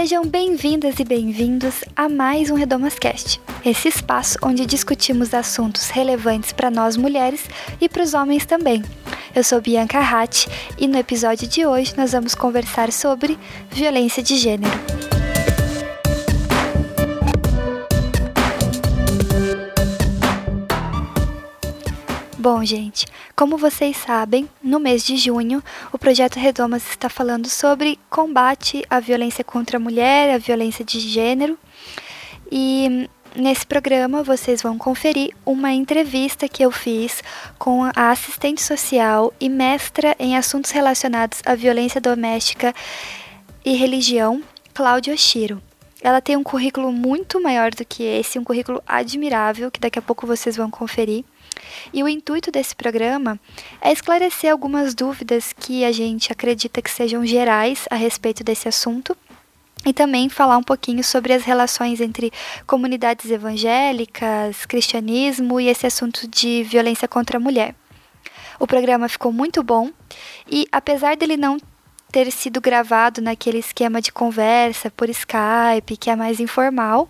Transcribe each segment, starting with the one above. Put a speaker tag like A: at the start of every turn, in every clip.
A: Sejam bem-vindas e bem-vindos a mais um Redomascast, esse espaço onde discutimos assuntos relevantes para nós mulheres e para os homens também. Eu sou Bianca Hatt e no episódio de hoje nós vamos conversar sobre violência de gênero. Bom, gente, como vocês sabem, no mês de junho, o projeto Redomas está falando sobre combate à violência contra a mulher, a violência de gênero. E nesse programa vocês vão conferir uma entrevista que eu fiz com a assistente social e mestra em assuntos relacionados à violência doméstica e religião, Cláudia Oshiro. Ela tem um currículo muito maior do que esse, um currículo admirável, que daqui a pouco vocês vão conferir. E o intuito desse programa é esclarecer algumas dúvidas que a gente acredita que sejam gerais a respeito desse assunto e também falar um pouquinho sobre as relações entre comunidades evangélicas, cristianismo e esse assunto de violência contra a mulher. O programa ficou muito bom e, apesar dele não ter sido gravado naquele esquema de conversa por Skype, que é mais informal,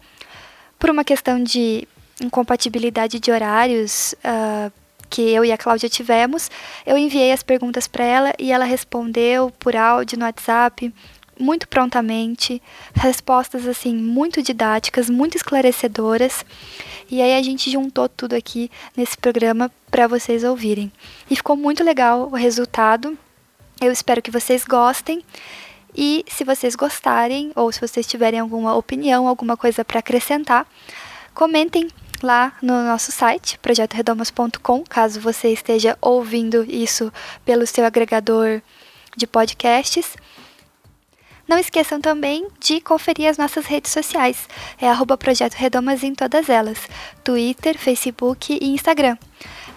A: por uma questão de incompatibilidade de horários uh, que eu e a Cláudia tivemos, eu enviei as perguntas para ela e ela respondeu por áudio no WhatsApp muito prontamente, respostas assim muito didáticas, muito esclarecedoras. E aí a gente juntou tudo aqui nesse programa para vocês ouvirem. E ficou muito legal o resultado. Eu espero que vocês gostem. E se vocês gostarem ou se vocês tiverem alguma opinião, alguma coisa para acrescentar, comentem lá no nosso site, projetoredomas.com, caso você esteja ouvindo isso pelo seu agregador de podcasts. Não esqueçam também de conferir as nossas redes sociais. É arroba Projeto Redomas em todas elas. Twitter, Facebook e Instagram.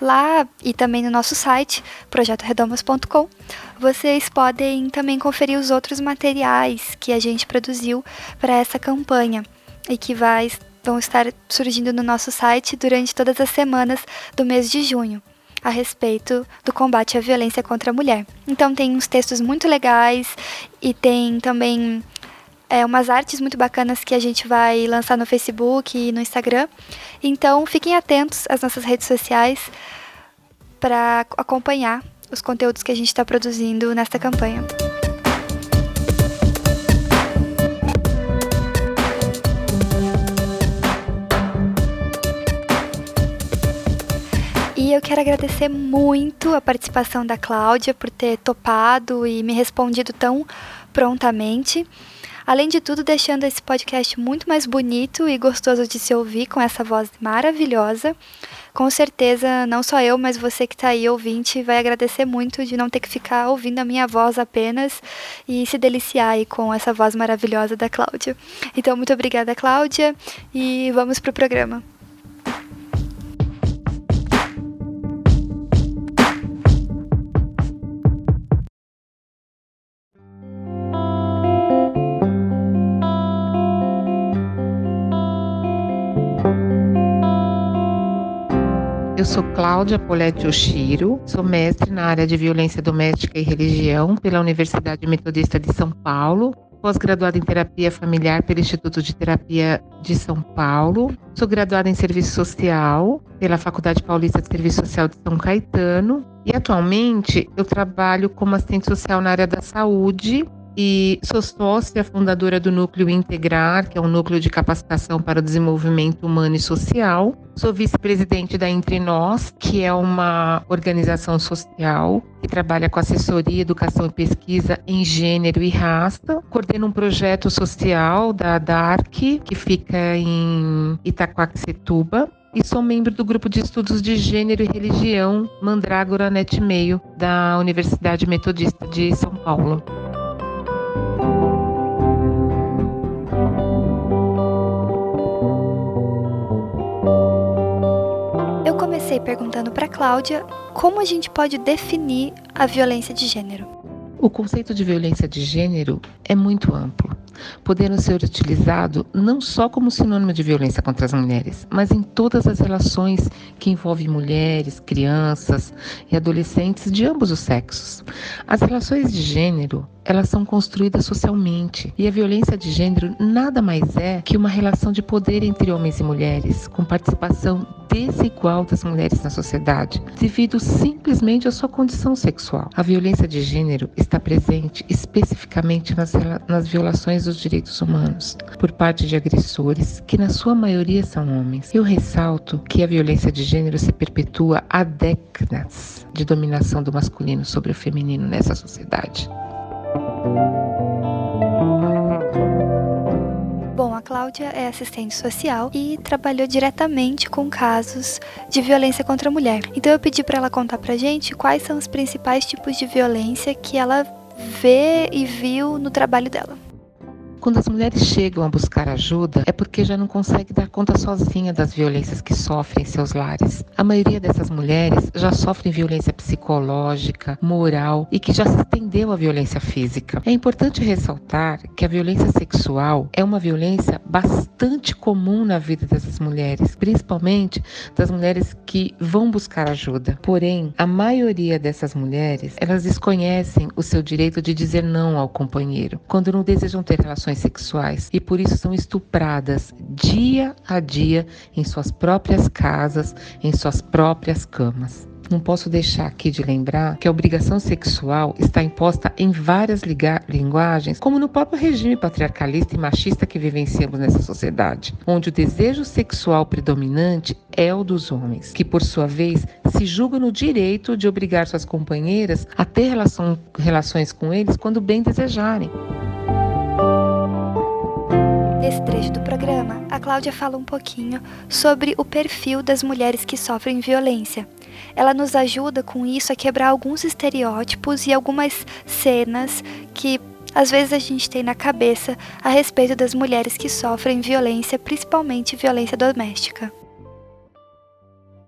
A: Lá e também no nosso site, projetoredomas.com, vocês podem também conferir os outros materiais que a gente produziu para essa campanha e que vai vão estar surgindo no nosso site durante todas as semanas do mês de junho a respeito do combate à violência contra a mulher. Então tem uns textos muito legais e tem também é, umas artes muito bacanas que a gente vai lançar no Facebook e no Instagram. Então fiquem atentos às nossas redes sociais para acompanhar os conteúdos que a gente está produzindo nesta campanha. Quero agradecer muito a participação da Cláudia por ter topado e me respondido tão prontamente. Além de tudo, deixando esse podcast muito mais bonito e gostoso de se ouvir com essa voz maravilhosa. Com certeza, não só eu, mas você que está aí ouvinte vai agradecer muito de não ter que ficar ouvindo a minha voz apenas e se deliciar aí com essa voz maravilhosa da Cláudia. Então, muito obrigada, Cláudia, e vamos para o programa.
B: Eu sou Cláudia Poletti Oshiro, sou mestre na área de violência doméstica e religião pela Universidade Metodista de São Paulo, pós-graduada em terapia familiar pelo Instituto de Terapia de São Paulo, sou graduada em serviço social pela Faculdade Paulista de Serviço Social de São Caetano e atualmente eu trabalho como assistente social na área da saúde e sou sócia fundadora do Núcleo Integrar, que é um núcleo de capacitação para o desenvolvimento humano e social. Sou vice-presidente da Entre Nós, que é uma organização social que trabalha com assessoria, educação e pesquisa em gênero e raça. Coordeno um projeto social da DARC, que fica em Itaquaquecetuba, e sou membro do grupo de estudos de gênero e religião Mandrágora Net Meio da Universidade Metodista de São Paulo.
A: Comecei perguntando para Cláudia como a gente pode definir a violência de gênero.
B: O conceito de violência de gênero é muito amplo, podendo ser utilizado não só como sinônimo de violência contra as mulheres, mas em todas as relações que envolvem mulheres, crianças e adolescentes de ambos os sexos. As relações de gênero elas são construídas socialmente. E a violência de gênero nada mais é que uma relação de poder entre homens e mulheres, com participação desigual das mulheres na sociedade, devido simplesmente à sua condição sexual. A violência de gênero está presente especificamente nas, nas violações dos direitos humanos, por parte de agressores, que na sua maioria são homens. Eu ressalto que a violência de gênero se perpetua há décadas de dominação do masculino sobre o feminino nessa sociedade.
A: Bom, a Cláudia é assistente social e trabalhou diretamente com casos de violência contra a mulher. Então eu pedi para ela contar pra gente quais são os principais tipos de violência que ela vê e viu no trabalho dela.
B: Quando as mulheres chegam a buscar ajuda, é porque já não conseguem dar conta sozinha das violências que sofrem em seus lares. A maioria dessas mulheres já sofrem violência psicológica, moral e que já se estendeu à violência física. É importante ressaltar que a violência sexual é uma violência bastante comum na vida dessas mulheres, principalmente das mulheres que vão buscar ajuda. Porém, a maioria dessas mulheres, elas desconhecem o seu direito de dizer não ao companheiro, quando não desejam ter relações relações sexuais e por isso são estupradas dia a dia em suas próprias casas, em suas próprias camas. Não posso deixar aqui de lembrar que a obrigação sexual está imposta em várias linguagens, como no próprio regime patriarcalista e machista que vivenciamos nessa sociedade, onde o desejo sexual predominante é o dos homens, que por sua vez se julgam no direito de obrigar suas companheiras a ter relação, relações com eles quando bem desejarem.
A: Nesse trecho do programa, a Cláudia fala um pouquinho sobre o perfil das mulheres que sofrem violência. Ela nos ajuda com isso a quebrar alguns estereótipos e algumas cenas que às vezes a gente tem na cabeça a respeito das mulheres que sofrem violência, principalmente violência doméstica.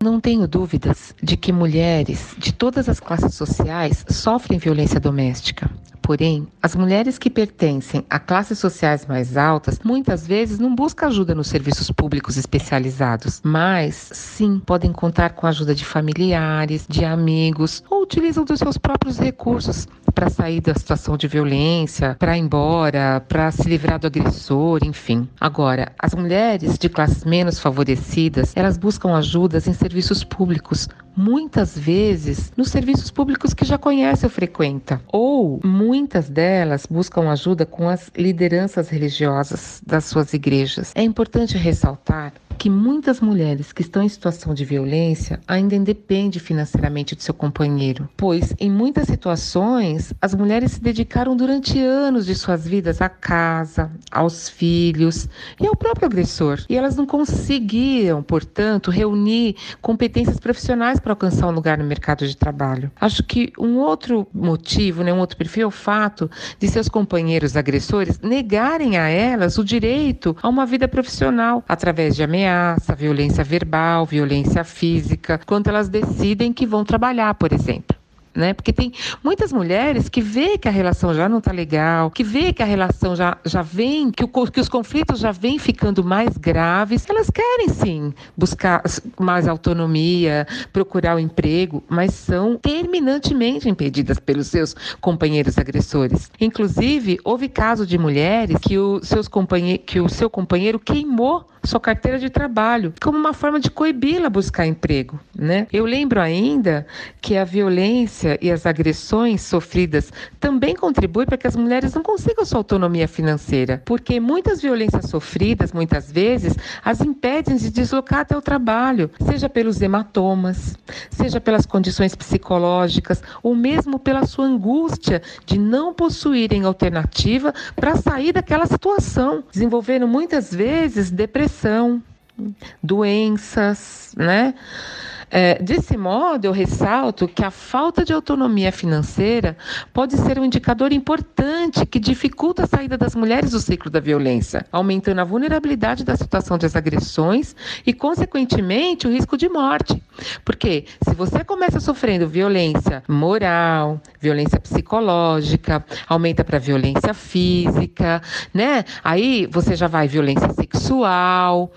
B: Não tenho dúvidas de que mulheres de todas as classes sociais sofrem violência doméstica. Porém, as mulheres que pertencem a classes sociais mais altas muitas vezes não buscam ajuda nos serviços públicos especializados, mas sim podem contar com a ajuda de familiares, de amigos ou utilizam dos seus próprios recursos para sair da situação de violência, para ir embora, para se livrar do agressor, enfim. Agora, as mulheres de classes menos favorecidas, elas buscam ajudas em serviços públicos, muitas vezes nos serviços públicos que já conhece ou frequenta, ou muitas delas buscam ajuda com as lideranças religiosas das suas igrejas. É importante ressaltar que muitas mulheres que estão em situação de violência ainda independem financeiramente do seu companheiro, pois em muitas situações as mulheres se dedicaram durante anos de suas vidas à casa, aos filhos e ao próprio agressor, e elas não conseguiam, portanto, reunir competências profissionais para alcançar um lugar no mercado de trabalho. Acho que um outro motivo, né, um outro perfil é o fato de seus companheiros agressores negarem a elas o direito a uma vida profissional através de ameaças ameaça, violência verbal, violência física, quando elas decidem que vão trabalhar, por exemplo né? Porque tem muitas mulheres que vê que a relação já não está legal, que vê que a relação já, já vem, que, o, que os conflitos já vêm ficando mais graves. Elas querem sim buscar mais autonomia, procurar o um emprego, mas são terminantemente impedidas pelos seus companheiros agressores. Inclusive, houve caso de mulheres que o, seus companhe que o seu companheiro queimou sua carteira de trabalho como uma forma de coibi-la a buscar emprego, né? Eu lembro ainda que a violência e as agressões sofridas também contribuem para que as mulheres não consigam sua autonomia financeira, porque muitas violências sofridas, muitas vezes, as impedem de deslocar até o trabalho, seja pelos hematomas, seja pelas condições psicológicas, ou mesmo pela sua angústia de não possuírem alternativa para sair daquela situação, desenvolvendo muitas vezes depressão, doenças, né? É, desse modo, eu ressalto que a falta de autonomia financeira pode ser um indicador importante que dificulta a saída das mulheres do ciclo da violência, aumentando a vulnerabilidade da situação das agressões e, consequentemente, o risco de morte. Porque se você começa sofrendo violência moral, violência psicológica, aumenta para violência física, né? Aí você já vai violência sexual,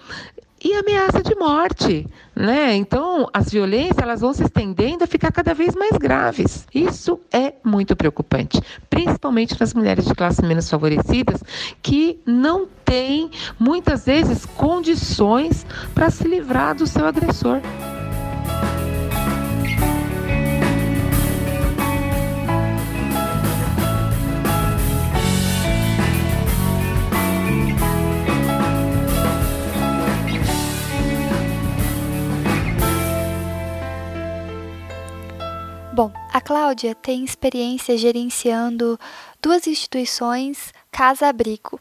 B: e ameaça de morte, né? Então, as violências elas vão se estendendo a ficar cada vez mais graves. Isso é muito preocupante, principalmente nas mulheres de classe menos favorecidas que não têm muitas vezes condições para se livrar do seu agressor.
A: Bom, a Cláudia tem experiência gerenciando duas instituições casa-abrigo.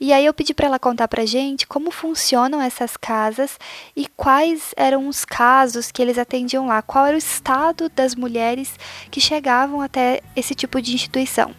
A: E aí eu pedi para ela contar para gente como funcionam essas casas e quais eram os casos que eles atendiam lá, qual era o estado das mulheres que chegavam até esse tipo de instituição.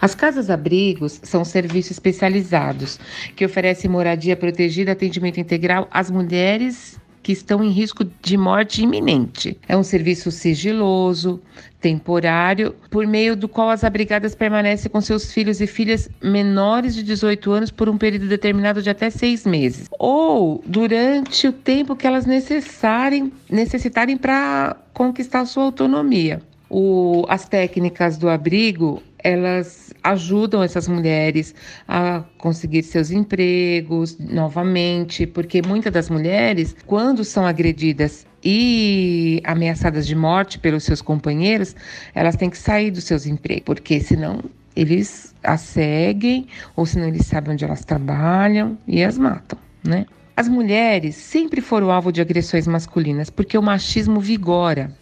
B: As casas-abrigos são serviços especializados que oferecem moradia protegida, atendimento integral às mulheres que estão em risco de morte iminente. É um serviço sigiloso, temporário, por meio do qual as abrigadas permanecem com seus filhos e filhas menores de 18 anos por um período determinado de até seis meses, ou durante o tempo que elas necessarem, necessitarem para conquistar sua autonomia. O, as técnicas do abrigo elas ajudam essas mulheres a conseguir seus empregos novamente, porque muitas das mulheres, quando são agredidas e ameaçadas de morte pelos seus companheiros, elas têm que sair dos seus empregos, porque senão eles as seguem ou senão eles sabem onde elas trabalham e as matam, né? As mulheres sempre foram alvo de agressões masculinas porque o machismo vigora.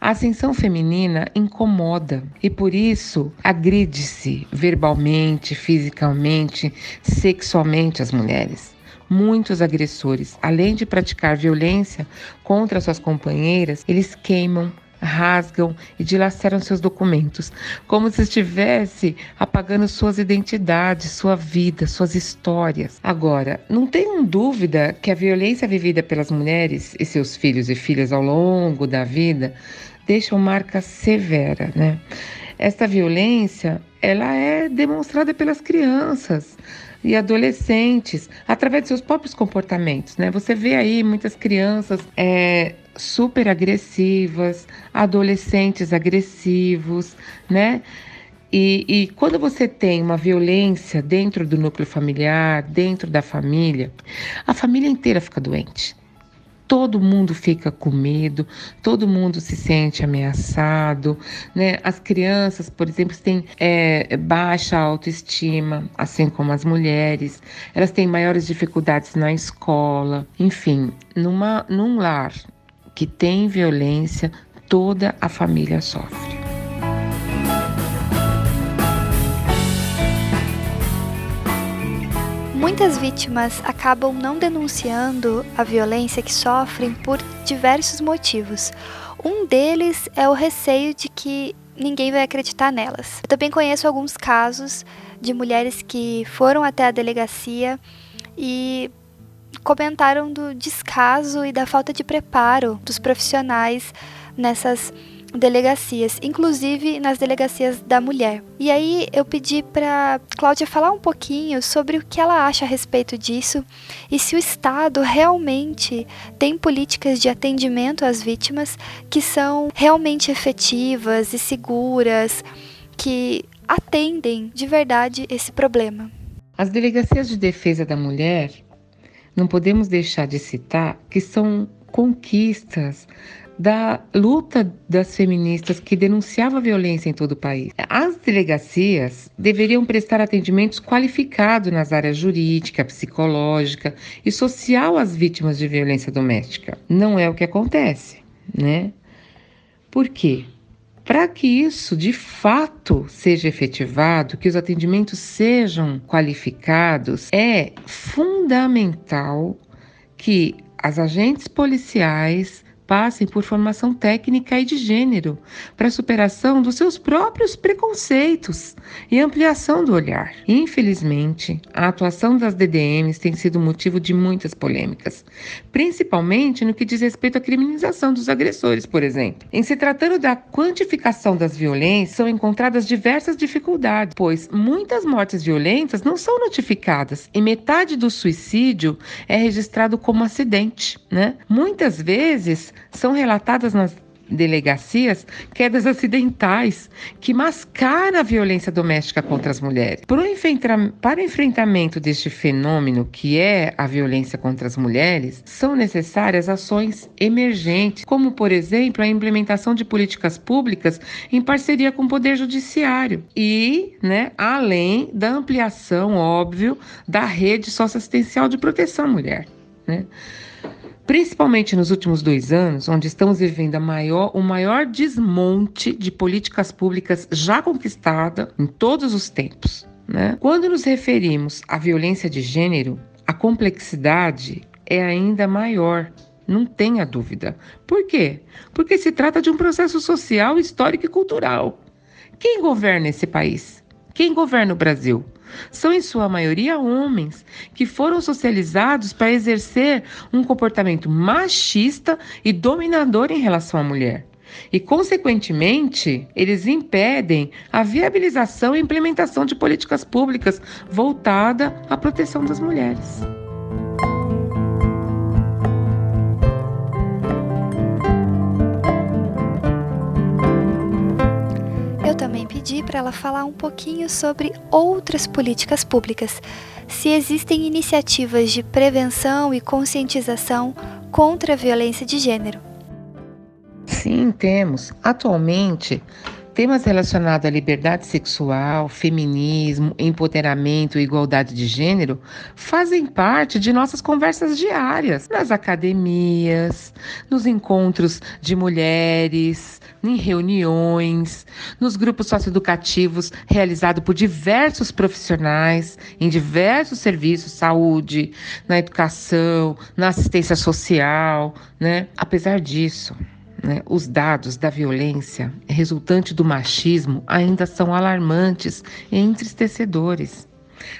B: A ascensão feminina incomoda e por isso agride-se verbalmente, fisicamente, sexualmente as mulheres. Muitos agressores, além de praticar violência contra suas companheiras, eles queimam, rasgam e dilaceram seus documentos, como se estivesse apagando suas identidades, sua vida, suas histórias. Agora, não tenham dúvida que a violência vivida pelas mulheres e seus filhos e filhas ao longo da vida deixam marca severa, né? Esta violência, ela é demonstrada pelas crianças e adolescentes através de seus próprios comportamentos, né? Você vê aí muitas crianças é, super agressivas, adolescentes agressivos, né? E, e, quando você tem uma violência dentro do núcleo familiar, dentro da família, a família inteira fica doente. Todo mundo fica com medo, todo mundo se sente ameaçado, né? As crianças, por exemplo, têm é, baixa autoestima, assim como as mulheres. Elas têm maiores dificuldades na escola. Enfim, numa, num lar que tem violência, toda a família sofre.
A: Muitas vítimas acabam não denunciando a violência que sofrem por diversos motivos. Um deles é o receio de que ninguém vai acreditar nelas. Eu também conheço alguns casos de mulheres que foram até a delegacia e comentaram do descaso e da falta de preparo dos profissionais nessas delegacias, inclusive nas delegacias da mulher. E aí eu pedi para Cláudia falar um pouquinho sobre o que ela acha a respeito disso e se o Estado realmente tem políticas de atendimento às vítimas que são realmente efetivas e seguras, que atendem de verdade esse problema.
B: As delegacias de defesa da mulher não podemos deixar de citar que são conquistas da luta das feministas que denunciava a violência em todo o país. As delegacias deveriam prestar atendimentos qualificados nas áreas jurídica, psicológica e social às vítimas de violência doméstica. Não é o que acontece, né? Por quê? Para que isso de fato seja efetivado, que os atendimentos sejam qualificados, é fundamental que as agentes policiais passem por formação técnica e de gênero para superação dos seus próprios preconceitos e ampliação do olhar. Infelizmente, a atuação das DDMs tem sido motivo de muitas polêmicas, principalmente no que diz respeito à criminalização dos agressores, por exemplo. Em se tratando da quantificação das violências, são encontradas diversas dificuldades, pois muitas mortes violentas não são notificadas e metade do suicídio é registrado como acidente, né? Muitas vezes são relatadas nas delegacias quedas acidentais que mascaram a violência doméstica contra as mulheres. Para o enfrentamento deste fenômeno que é a violência contra as mulheres, são necessárias ações emergentes, como, por exemplo, a implementação de políticas públicas em parceria com o Poder Judiciário e, né, além da ampliação, óbvio, da rede socioassistencial de proteção à mulher. Né? Principalmente nos últimos dois anos, onde estamos vivendo maior, o maior desmonte de políticas públicas já conquistada em todos os tempos. Né? Quando nos referimos à violência de gênero, a complexidade é ainda maior. Não tenha dúvida. Por quê? Porque se trata de um processo social, histórico e cultural. Quem governa esse país? Quem governa o Brasil? São, em sua maioria, homens que foram socializados para exercer um comportamento machista e dominador em relação à mulher. E, consequentemente, eles impedem a viabilização e implementação de políticas públicas voltada à proteção das mulheres.
A: Também pedi para ela falar um pouquinho sobre outras políticas públicas, se existem iniciativas de prevenção e conscientização contra a violência de gênero.
B: Sim, temos. Atualmente, Temas relacionados à liberdade sexual, feminismo, empoderamento e igualdade de gênero fazem parte de nossas conversas diárias, nas academias, nos encontros de mulheres, em reuniões, nos grupos socioeducativos realizados por diversos profissionais em diversos serviços, saúde, na educação, na assistência social, né? Apesar disso, né, os dados da violência resultante do machismo ainda são alarmantes e entristecedores.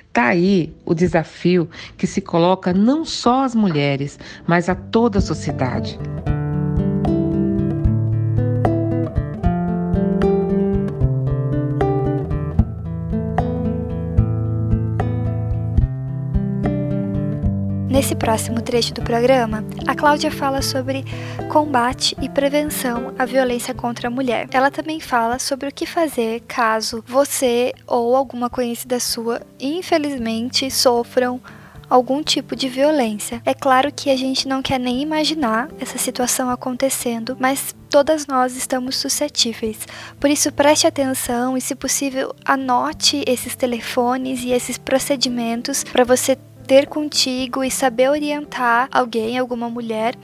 B: Está aí o desafio que se coloca não só às mulheres, mas a toda a sociedade.
A: Nesse próximo trecho do programa, a Cláudia fala sobre combate e prevenção à violência contra a mulher. Ela também fala sobre o que fazer caso você ou alguma conhecida sua, infelizmente, sofram algum tipo de violência. É claro que a gente não quer nem imaginar essa situação acontecendo, mas todas nós estamos suscetíveis. Por isso, preste atenção e, se possível, anote esses telefones e esses procedimentos para você ter contigo e saber orientar alguém, alguma mulher,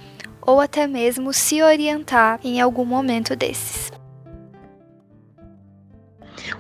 A: ou até mesmo se orientar em algum momento desses.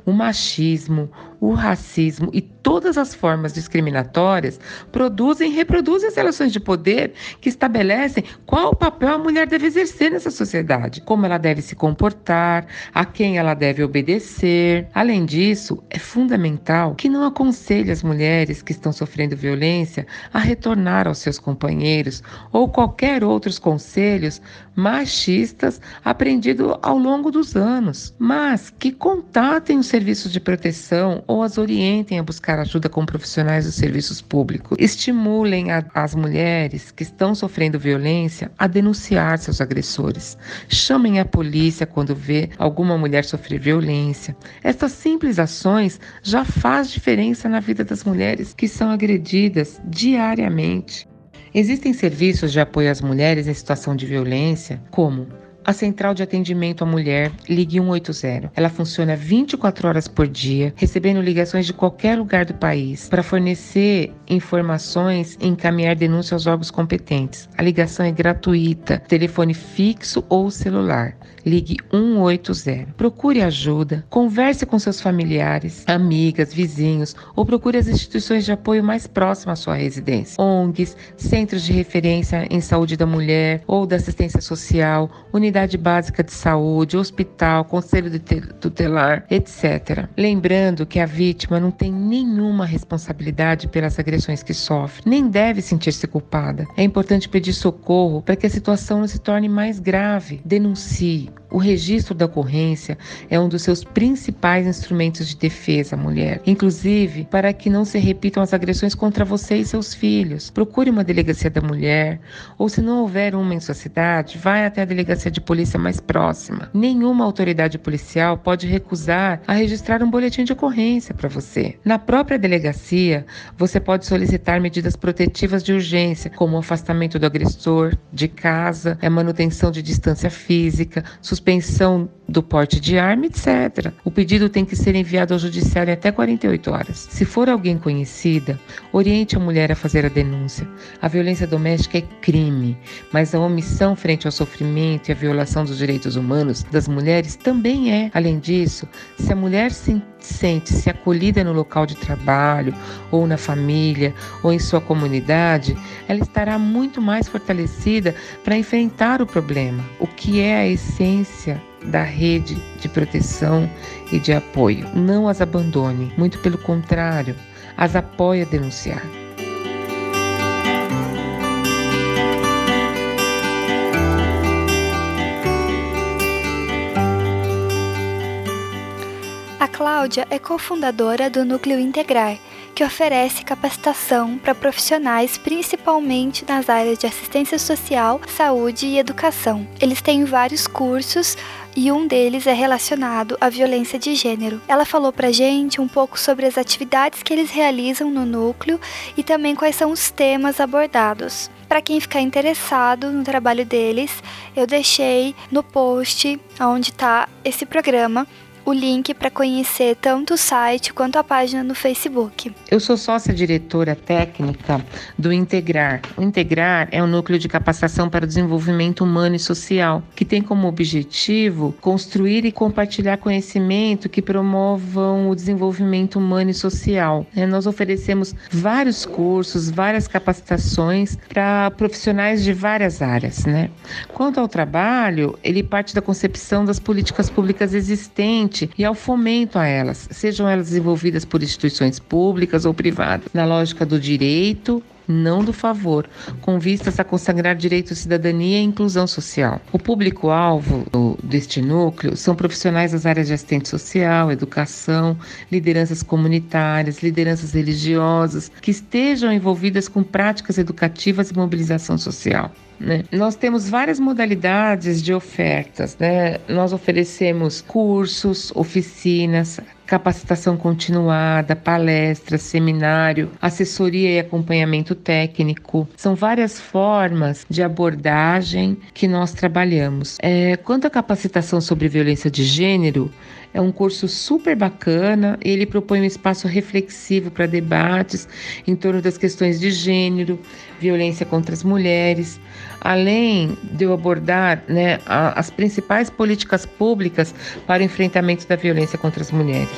B: O machismo, o racismo e todas as formas discriminatórias produzem e reproduzem as relações de poder que estabelecem qual papel a mulher deve exercer nessa sociedade, como ela deve se comportar, a quem ela deve obedecer. Além disso, é fundamental que não aconselhe as mulheres que estão sofrendo violência a retornar aos seus companheiros ou qualquer outros conselhos machistas aprendidos ao longo dos anos, mas que contatem os serviços de proteção ou as orientem a buscar ajuda com profissionais dos serviços públicos. Estimulem a, as mulheres que estão sofrendo violência a denunciar seus agressores. Chamem a polícia quando vê alguma mulher sofrer violência. Essas simples ações já faz diferença na vida das mulheres que são agredidas diariamente. Existem serviços de apoio às mulheres em situação de violência, como a Central de Atendimento à Mulher, Ligue 180. Ela funciona 24 horas por dia, recebendo ligações de qualquer lugar do país para fornecer informações e encaminhar denúncia aos órgãos competentes. A ligação é gratuita, telefone fixo ou celular. Ligue 180. Procure ajuda, converse com seus familiares, amigas, vizinhos ou procure as instituições de apoio mais próximas à sua residência. ONGs, centros de referência em saúde da mulher ou da assistência social, unidade básica de saúde, hospital, conselho tutelar, etc. Lembrando que a vítima não tem nenhuma responsabilidade pelas agressões que sofre, nem deve sentir-se culpada. É importante pedir socorro para que a situação não se torne mais grave. Denuncie, o registro da ocorrência é um dos seus principais instrumentos de defesa mulher, inclusive para que não se repitam as agressões contra você e seus filhos. Procure uma delegacia da mulher, ou se não houver uma em sua cidade, vá até a delegacia de polícia mais próxima. Nenhuma autoridade policial pode recusar a registrar um boletim de ocorrência para você. Na própria delegacia, você pode solicitar medidas protetivas de urgência, como o afastamento do agressor de casa, a manutenção de distância física, do porte de arma, etc. O pedido tem que ser enviado ao judiciário até 48 horas. Se for alguém conhecida, oriente a mulher a fazer a denúncia. A violência doméstica é crime, mas a omissão frente ao sofrimento e a violação dos direitos humanos das mulheres também é. Além disso, se a mulher se sente-se acolhida no local de trabalho, ou na família, ou em sua comunidade, ela estará muito mais fortalecida para enfrentar o problema, o que é a essência da rede de proteção e de apoio. Não as abandone, muito pelo contrário, as apoie a denunciar.
A: Cláudia é cofundadora do Núcleo Integrar, que oferece capacitação para profissionais principalmente nas áreas de assistência social, saúde e educação. Eles têm vários cursos e um deles é relacionado à violência de gênero. Ela falou pra gente um pouco sobre as atividades que eles realizam no núcleo e também quais são os temas abordados. Para quem ficar interessado no trabalho deles, eu deixei no post onde está esse programa o link para conhecer tanto o site quanto a página no Facebook.
B: Eu sou sócia diretora técnica do Integrar. O Integrar é um núcleo de capacitação para o desenvolvimento humano e social, que tem como objetivo construir e compartilhar conhecimento que promovam o desenvolvimento humano e social. É, nós oferecemos vários cursos, várias capacitações para profissionais de várias áreas. Né? Quanto ao trabalho, ele parte da concepção das políticas públicas existentes e ao fomento a elas, sejam elas desenvolvidas por instituições públicas ou privadas, na lógica do direito não do favor, com vistas a consagrar direito à cidadania e inclusão social. O público-alvo deste núcleo são profissionais das áreas de assistente social, educação, lideranças comunitárias, lideranças religiosas, que estejam envolvidas com práticas educativas e mobilização social. Né? Nós temos várias modalidades de ofertas. Né? Nós oferecemos cursos, oficinas, capacitação continuada, palestras, seminário, assessoria e acompanhamento técnico. São várias formas de abordagem que nós trabalhamos. É, quanto à capacitação sobre violência de gênero, é um curso super bacana. Ele propõe um espaço reflexivo para debates em torno das questões de gênero, violência contra as mulheres, além de eu abordar né, as principais políticas públicas para o enfrentamento da violência contra as mulheres.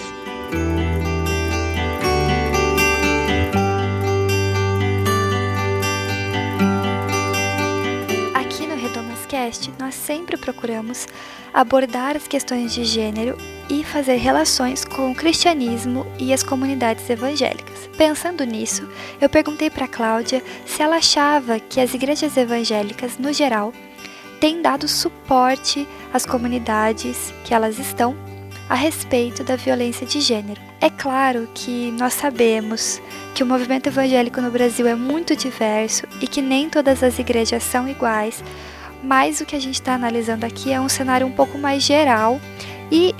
A: Sempre procuramos abordar as questões de gênero e fazer relações com o cristianismo e as comunidades evangélicas. Pensando nisso, eu perguntei para Cláudia se ela achava que as igrejas evangélicas, no geral, têm dado suporte às comunidades que elas estão a respeito da violência de gênero. É claro que nós sabemos que o movimento evangélico no Brasil é muito diverso e que nem todas as igrejas são iguais, mas o que a gente está analisando aqui é um cenário um pouco mais geral e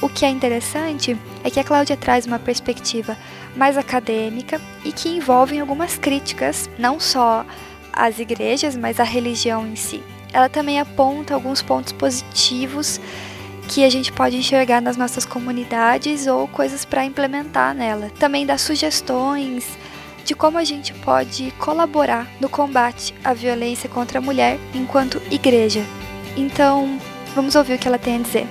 A: o que é interessante é que a Cláudia traz uma perspectiva mais acadêmica e que envolve algumas críticas, não só às igrejas, mas à religião em si. ela também aponta alguns pontos positivos que a gente pode enxergar nas nossas comunidades ou coisas para implementar nela. Também dá sugestões de como a gente pode colaborar no combate à violência contra a mulher enquanto igreja. Então, vamos ouvir o que ela tem a dizer.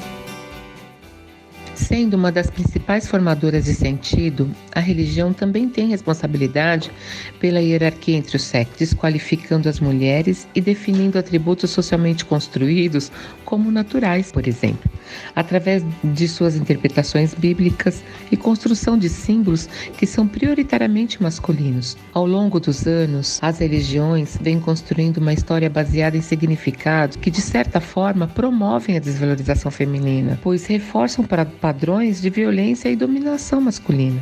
B: Sendo uma das principais formadoras de sentido, a religião também tem responsabilidade pela hierarquia entre os sexos, desqualificando as mulheres e definindo atributos socialmente construídos como naturais, por exemplo, através de suas interpretações bíblicas e construção de símbolos que são prioritariamente masculinos. Ao longo dos anos, as religiões vêm construindo uma história baseada em significados que, de certa forma, promovem a desvalorização feminina, pois reforçam padrões de violência e dominação masculina.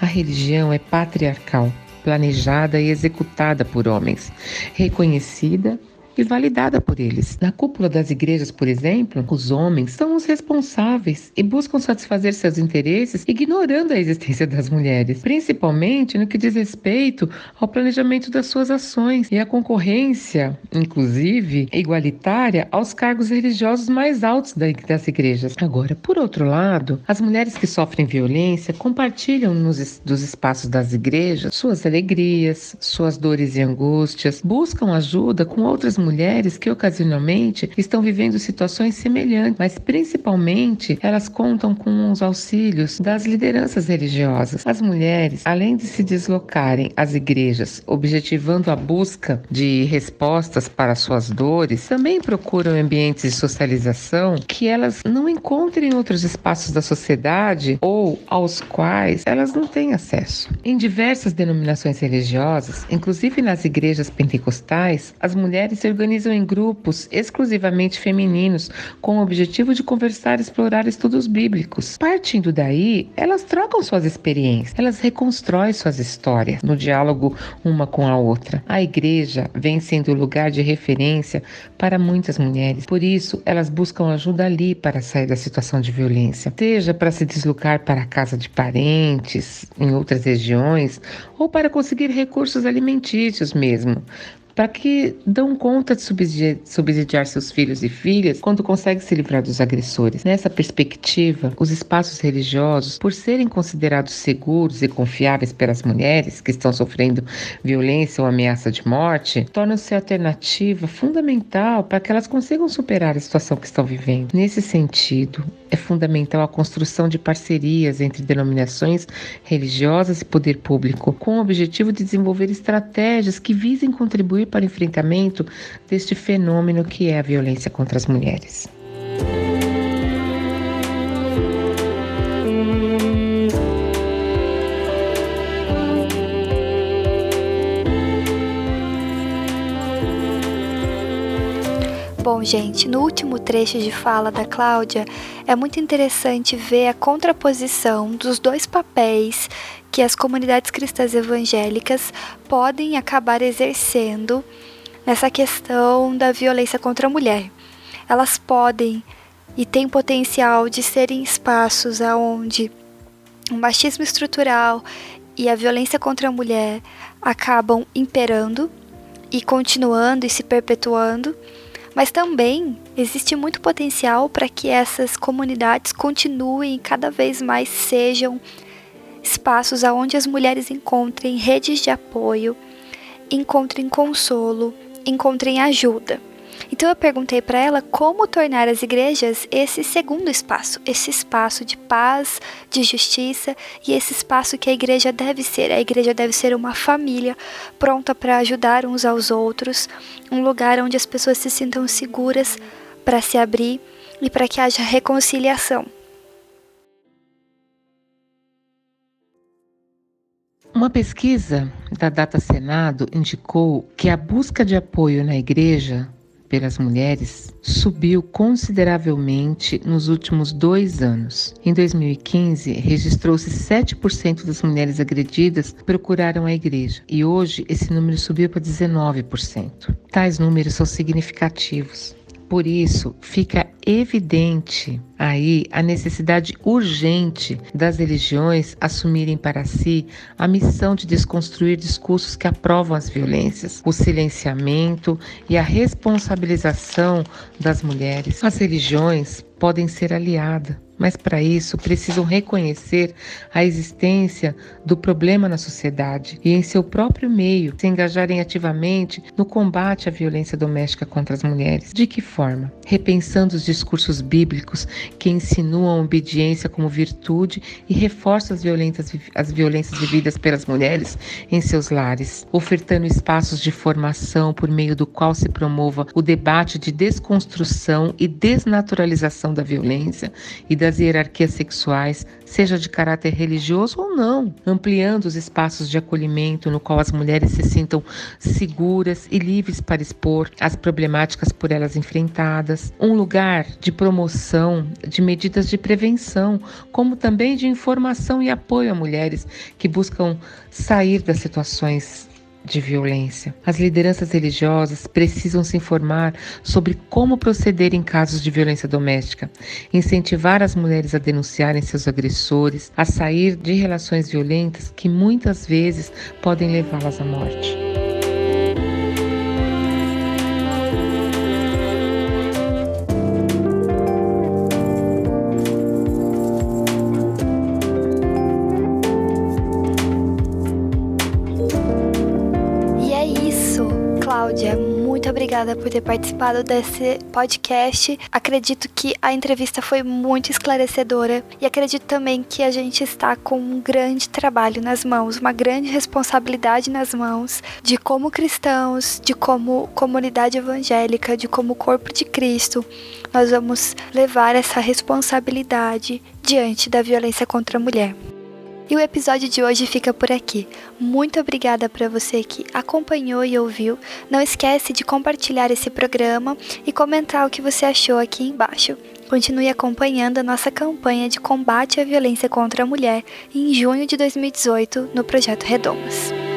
B: A religião é patriarcal, planejada e executada por homens, reconhecida e validada por eles. Na cúpula das igrejas, por exemplo, os homens são os responsáveis e buscam satisfazer seus interesses ignorando a existência das mulheres, principalmente no que diz respeito ao planejamento das suas ações e à concorrência, inclusive igualitária, aos cargos religiosos mais altos das igrejas. Agora, por outro lado, as mulheres que sofrem violência compartilham nos, dos espaços das igrejas suas alegrias, suas dores e angústias, buscam ajuda com outras mulheres que ocasionalmente estão vivendo situações semelhantes, mas principalmente elas contam com os auxílios das lideranças religiosas. As mulheres, além de se deslocarem às igrejas, objetivando a busca de respostas para suas dores, também procuram ambientes de socialização que elas não encontrem em outros espaços da sociedade ou aos quais elas não têm acesso. Em diversas denominações religiosas, inclusive nas igrejas pentecostais, as mulheres se organizam em grupos exclusivamente femininos com o objetivo de conversar e explorar estudos bíblicos. Partindo daí, elas trocam suas experiências, elas reconstroem suas histórias no diálogo uma com a outra. A igreja vem sendo lugar de referência para muitas mulheres, por isso elas buscam ajuda ali para sair da situação de violência, seja para se deslocar para a casa de parentes em outras regiões ou para conseguir recursos alimentícios mesmo, para que dão conta de subsidiar, seus filhos e filhas quando conseguem se livrar dos agressores. Nessa perspectiva, os espaços religiosos, por serem considerados seguros e confiáveis pelas mulheres que estão sofrendo violência ou ameaça de morte, tornam-se alternativa fundamental para que elas consigam superar a situação que estão vivendo. Nesse sentido, é fundamental a construção de parcerias entre denominações religiosas e poder público, com o objetivo de desenvolver estratégias que visem contribuir para o enfrentamento deste fenômeno que é a violência contra as mulheres.
A: Bom, gente, no último trecho de fala da Cláudia, é muito interessante ver a contraposição dos dois papéis que as comunidades cristãs evangélicas podem acabar exercendo nessa questão da violência contra a mulher. Elas podem e têm potencial de serem espaços aonde o machismo estrutural e a violência contra a mulher acabam imperando e continuando e se perpetuando mas também existe muito potencial para que essas comunidades continuem cada vez mais sejam espaços aonde as mulheres encontrem redes de apoio, encontrem consolo, encontrem ajuda. Então eu perguntei para ela como tornar as igrejas esse segundo espaço, esse espaço de paz, de justiça e esse espaço que a igreja deve ser. A igreja deve ser uma família pronta para ajudar uns aos outros, um lugar onde as pessoas se sintam seguras para se abrir e para que haja reconciliação.
B: Uma pesquisa da Data Senado indicou que a busca de apoio na igreja pelas mulheres subiu consideravelmente nos últimos dois anos. Em 2015, registrou-se 7% das mulheres agredidas procuraram a igreja e hoje esse número subiu para 19%. Tais números são significativos. Por isso, fica evidente aí a necessidade urgente das religiões assumirem para si a missão de desconstruir discursos que aprovam as violências, o silenciamento e a responsabilização das mulheres. As religiões podem ser aliadas mas para isso precisam reconhecer a existência do problema na sociedade e em seu próprio meio se engajarem ativamente no combate à violência doméstica contra as mulheres. De que forma? Repensando os discursos bíblicos que insinuam a obediência como virtude e reforçam as, as violências vividas pelas mulheres em seus lares, ofertando espaços de formação por meio do qual se promova o debate de desconstrução e desnaturalização da violência e da das hierarquias sexuais, seja de caráter religioso ou não, ampliando os espaços de acolhimento no qual as mulheres se sintam seguras e livres para expor as problemáticas por elas enfrentadas, um lugar de promoção de medidas de prevenção, como também de informação e apoio a mulheres que buscam sair das situações de violência. As lideranças religiosas precisam se informar sobre como proceder em casos de violência doméstica, incentivar as mulheres a denunciarem seus agressores, a sair de relações violentas que muitas vezes podem levá-las à morte.
A: Muito obrigada por ter participado desse podcast. Acredito que a entrevista foi muito esclarecedora e acredito também que a gente está com um grande trabalho nas mãos, uma grande responsabilidade nas mãos de como cristãos, de como comunidade evangélica, de como corpo de Cristo, nós vamos levar essa responsabilidade diante da violência contra a mulher. E o episódio de hoje fica por aqui. Muito obrigada para você que acompanhou e ouviu. Não esquece de compartilhar esse programa e comentar o que você achou aqui embaixo. Continue acompanhando a nossa campanha de combate à violência contra a mulher em junho de 2018 no Projeto Redomas.